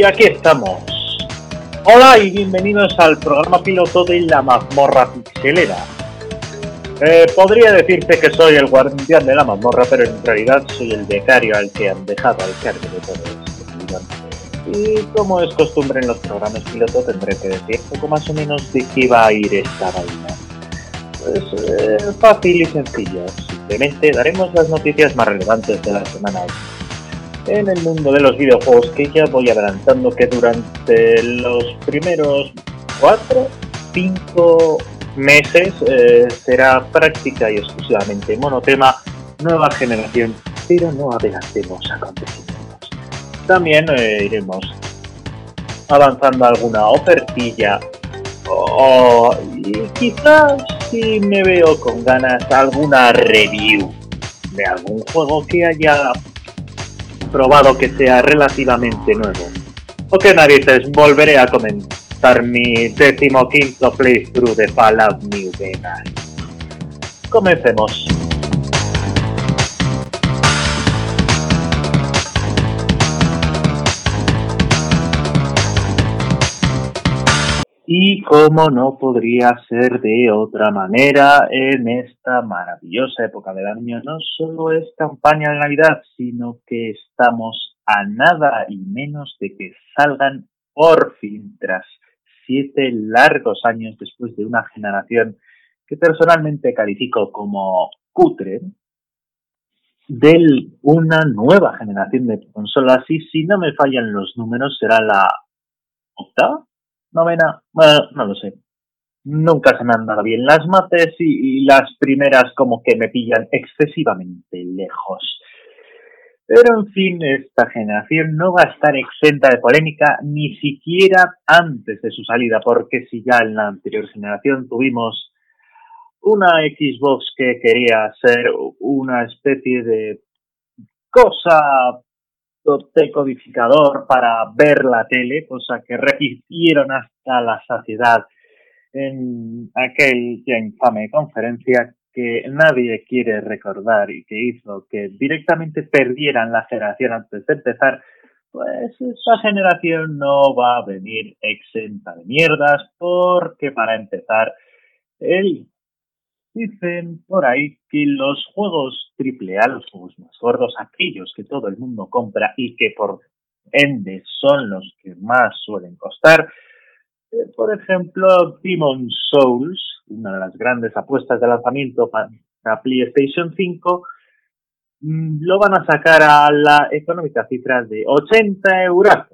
Y aquí estamos. Hola y bienvenidos al programa piloto de la mazmorra pixelera. Eh, podría decirte que soy el guardián de la mazmorra, pero en realidad soy el becario al que han dejado al cargo de todo esto. Y como es costumbre en los programas piloto, tendré que decir poco más o menos de qué va a ir esta vaina. Pues eh, fácil y sencillo. Simplemente daremos las noticias más relevantes de la semana en el mundo de los videojuegos que ya voy adelantando que durante los primeros 4, 5 meses eh, será práctica y exclusivamente monotema nueva generación, pero no adelantemos acontecimientos. También eh, iremos avanzando alguna ofertilla o, y quizás si me veo con ganas alguna review de algún juego que haya probado que sea relativamente nuevo. O que narices, volveré a comentar mi décimo quinto playthrough de Fallout New Vegas. Comencemos. Y como no podría ser de otra manera, en esta maravillosa época del año. No solo es campaña de Navidad, sino que estamos a nada y menos de que salgan por fin tras siete largos años después de una generación que personalmente califico como cutre, de una nueva generación de consolas. Y si no me fallan los números será la octava novena, bueno, no lo sé. Nunca se me han dado bien las mates y, las primeras como que me pillan excesivamente lejos. Pero en fin, esta generación no va a estar exenta de polémica ni siquiera antes de su salida, porque si ya en la anterior generación tuvimos una Xbox que quería ser una especie de cosa decodificador para ver la tele, cosa que repitieron hasta la saciedad en aquel infame conferencia que nadie quiere recordar y que hizo que directamente perdieran la generación antes de empezar, pues esta generación no va a venir exenta de mierdas porque para empezar el Dicen por ahí que los juegos AAA, los juegos más gordos, aquellos que todo el mundo compra y que por ende son los que más suelen costar, eh, por ejemplo, Demon Souls, una de las grandes apuestas de lanzamiento para PlayStation 5, mm, lo van a sacar a la económica cifra de 80 euros.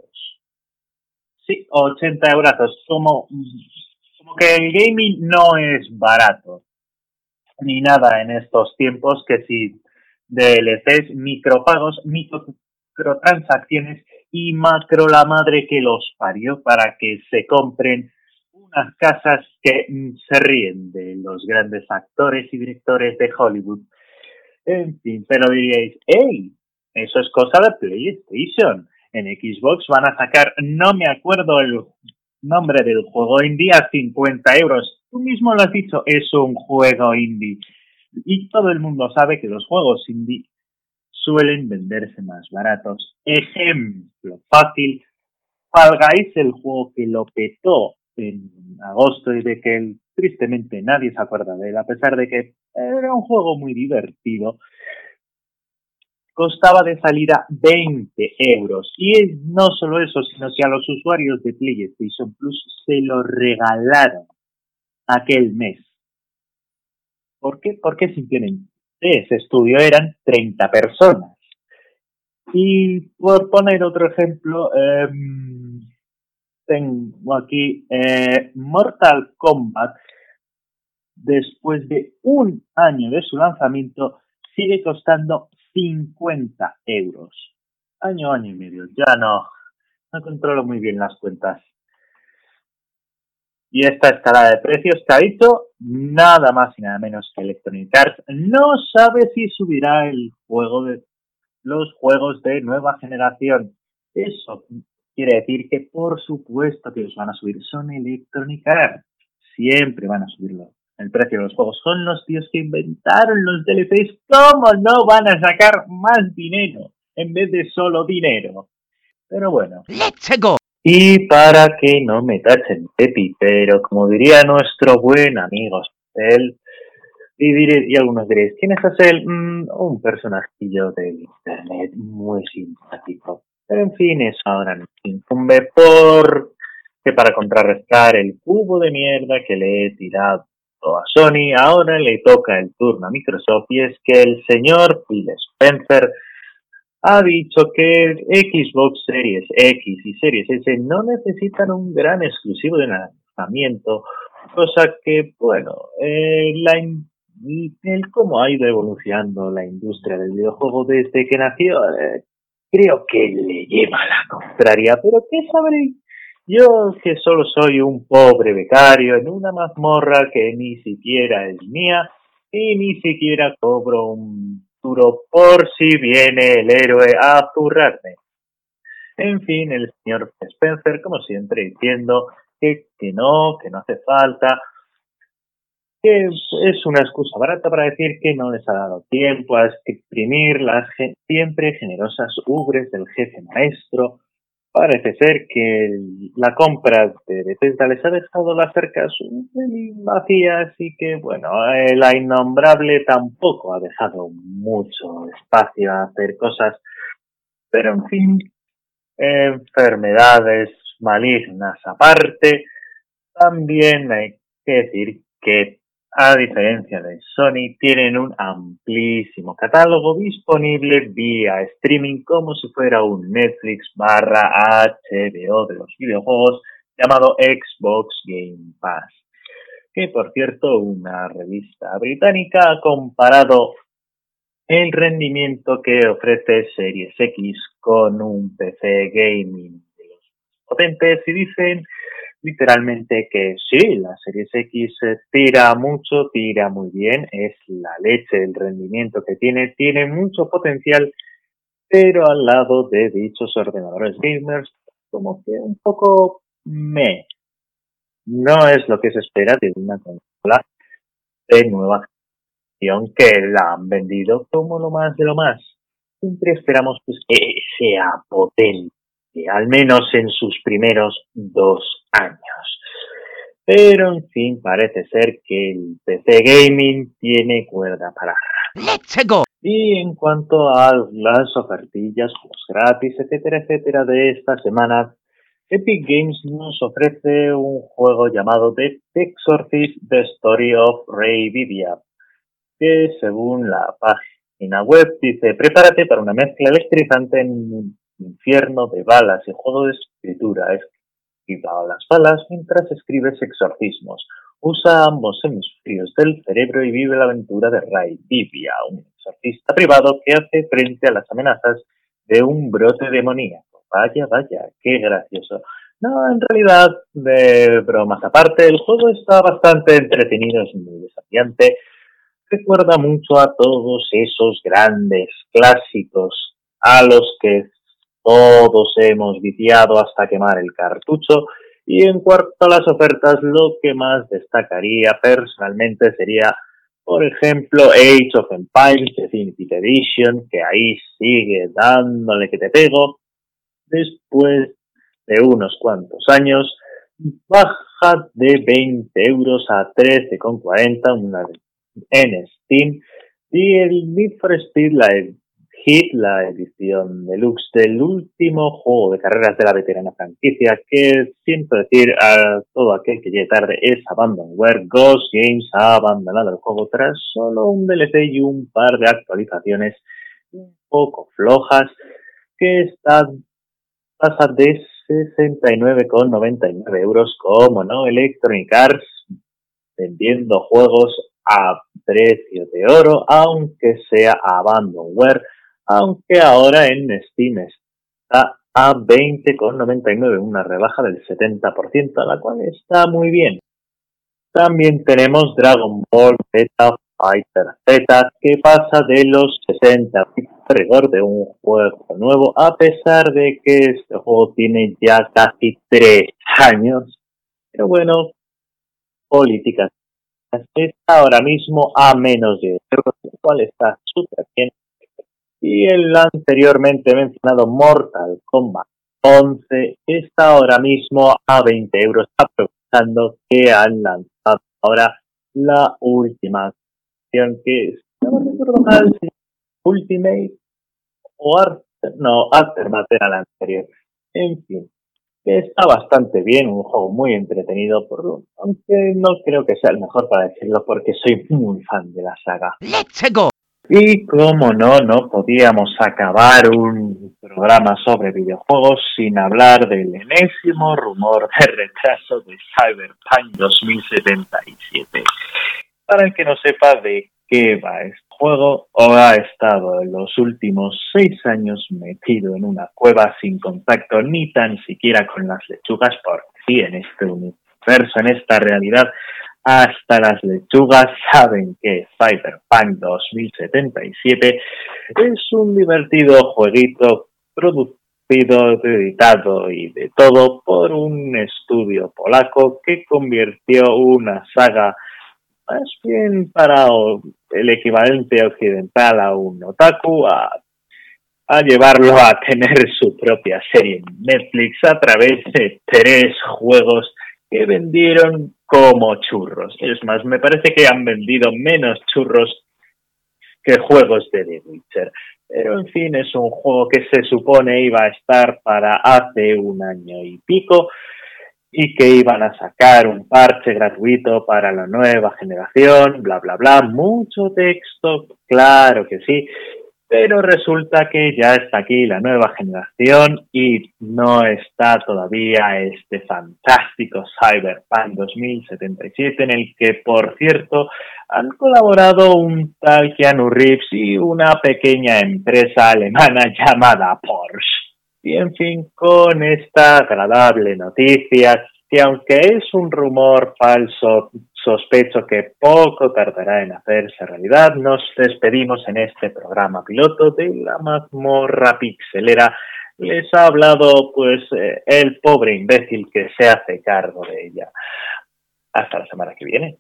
Sí, 80 euros. Como, como que el gaming no es barato ni nada en estos tiempos que si DLCs, micropagos, microtransacciones y macro la madre que los parió para que se compren unas casas que mm, se ríen de los grandes actores y directores de Hollywood. En fin, pero diríais, ¡hey! Eso es cosa de PlayStation. En Xbox van a sacar, no me acuerdo el nombre del juego indie a 50 euros tú mismo lo has dicho, es un juego indie. Y todo el mundo sabe que los juegos indie suelen venderse más baratos. Ejemplo fácil, Fall el juego que lo petó en agosto y de que tristemente nadie se acuerda de él, a pesar de que era un juego muy divertido, costaba de salida 20 euros. Y no solo eso, sino que a los usuarios de PlayStation Plus se lo regalaron aquel mes. ¿Por qué? Porque simplemente ese estudio eran 30 personas. Y por poner otro ejemplo, em, tengo aquí eh, Mortal Kombat, después de un año de su lanzamiento, sigue costando 50 euros. Año, año y medio. Ya no, no controlo muy bien las cuentas. Y esta escalada de precios que ha dicho nada más y nada menos que Electronic Arts no sabe si subirá el juego de los juegos de nueva generación. Eso quiere decir que por supuesto que los van a subir. Son Electronic Arts. Siempre van a subirlo. El precio de los juegos son los tíos que inventaron los DLCs. ¿Cómo no van a sacar más dinero en vez de solo dinero? Pero bueno. ¡Let's go! Y para que no me tachen de pero como diría nuestro buen amigo él y, y algunos diréis, ¿quién es Hassel? Mm, un personajillo del internet muy simpático. Pero en fin, eso ahora nos incumbe por que para contrarrestar el cubo de mierda que le he tirado a Sony, ahora le toca el turno a Microsoft y es que el señor Phil Spencer ha dicho que Xbox Series X y Series S no necesitan un gran exclusivo de lanzamiento, cosa que, bueno, eh, la, el cómo ha ido evolucionando la industria del videojuego desde que nació, eh, creo que le lleva la contraria, pero ¿qué sabré? Yo que solo soy un pobre becario en una mazmorra que ni siquiera es mía y ni siquiera cobro un duro por si viene el héroe a zurrarme. En fin, el señor Spencer, como siempre, diciendo que, que no, que no hace falta, que es una excusa barata para decir que no les ha dado tiempo a exprimir las siempre generosas ubres del jefe maestro. Parece ser que la compra de Bethesda les ha dejado las cercas un pelín vacías y que, bueno, la innombrable tampoco ha dejado mucho espacio a hacer cosas. Pero, en fin, enfermedades malignas aparte, también hay que decir que a diferencia de Sony, tienen un amplísimo catálogo disponible vía streaming como si fuera un Netflix barra HBO de los videojuegos llamado Xbox Game Pass. Que por cierto, una revista británica ha comparado el rendimiento que ofrece Series X con un PC gaming de los potentes y dicen literalmente que sí, la Series X tira mucho, tira muy bien, es la leche el rendimiento que tiene, tiene mucho potencial, pero al lado de dichos ordenadores gamers, como que un poco me. No es lo que se espera de una consola de nueva generación que la han vendido como lo más de lo más. Siempre esperamos pues, que sea potente, al menos en sus primeros dos años. Pero en fin, parece ser que el PC Gaming tiene cuerda para ¡Let's go! Y en cuanto a las ofertillas, juegos gratis, etcétera, etcétera, de esta semana, Epic Games nos ofrece un juego llamado The Exorcist The Story of Ray Vivia, que según la página web dice, prepárate para una mezcla electrizante en un infierno de balas y juego de escritura. A las balas mientras escribes exorcismos. Usa ambos hemisferios del cerebro y vive la aventura de Ray Vivia, un exorcista privado que hace frente a las amenazas de un brote demoníaco. Vaya, vaya, qué gracioso. No, en realidad, de bromas aparte, el juego está bastante entretenido, es muy desafiante. Recuerda mucho a todos esos grandes clásicos a los que todos hemos viciado hasta quemar el cartucho. Y en cuanto a las ofertas, lo que más destacaría personalmente sería, por ejemplo, Age of Empires Definitive Edition, que ahí sigue dándole que te pego. Después de unos cuantos años, baja de 20 euros a 13,40 una en Steam. Y el Need for Speed, la Hit, la edición deluxe del último juego de carreras de la veterana franquicia, que siento decir a todo aquel que llegue tarde es Abandonware. Ghost Games ha abandonado el juego tras solo un DLC y un par de actualizaciones un poco flojas que están pasa de 69,99 euros, como no, Electronic Arts vendiendo juegos a precio de oro, aunque sea Abandonware aunque ahora en Steam está a 20,99, una rebaja del 70%, la cual está muy bien. También tenemos Dragon Ball Beta Fighter Z, que pasa de los 60 rigor de un juego nuevo, a pesar de que este juego tiene ya casi 3 años. Pero bueno, políticas. Está ahora mismo a menos de euros, lo cual está súper bien y el anteriormente mencionado Mortal Kombat 11 está ahora mismo a 20 euros, aprovechando que han lanzado ahora la última acción que es, no recuerdo mal, Ultimate o no, Aftermath era la anterior. En fin, está bastante bien, un juego muy entretenido, por, aunque no creo que sea el mejor para decirlo porque soy muy fan de la saga. ¡Let's go! Y como no, no podíamos acabar un programa sobre videojuegos sin hablar del enésimo rumor de retraso de Cyberpunk 2077. Para el que no sepa de qué va este juego, o ha estado en los últimos seis años metido en una cueva sin contacto ni tan siquiera con las lechugas, porque sí, en este universo, en esta realidad, hasta las lechugas saben que Cyberpunk 2077 es un divertido jueguito producido, editado y de todo por un estudio polaco que convirtió una saga más bien para el equivalente occidental a un otaku a, a llevarlo a tener su propia serie en Netflix a través de tres juegos que vendieron como churros. Es más, me parece que han vendido menos churros que juegos de The Witcher. Pero en fin, es un juego que se supone iba a estar para hace un año y pico y que iban a sacar un parche gratuito para la nueva generación, bla, bla, bla, mucho texto, claro que sí, pero resulta que ya está aquí la nueva generación y no está todavía este fantástico Cyberpunk 2077 en el que, por cierto, han colaborado un tal Keanu Reeves y una pequeña empresa alemana llamada Porsche. Y en fin, con esta agradable noticia, que aunque es un rumor falso, sospecho que poco tardará en hacerse realidad, nos despedimos en este programa piloto de la mazmorra pixelera. Les ha hablado pues eh, el pobre imbécil que se hace cargo de ella. Hasta la semana que viene.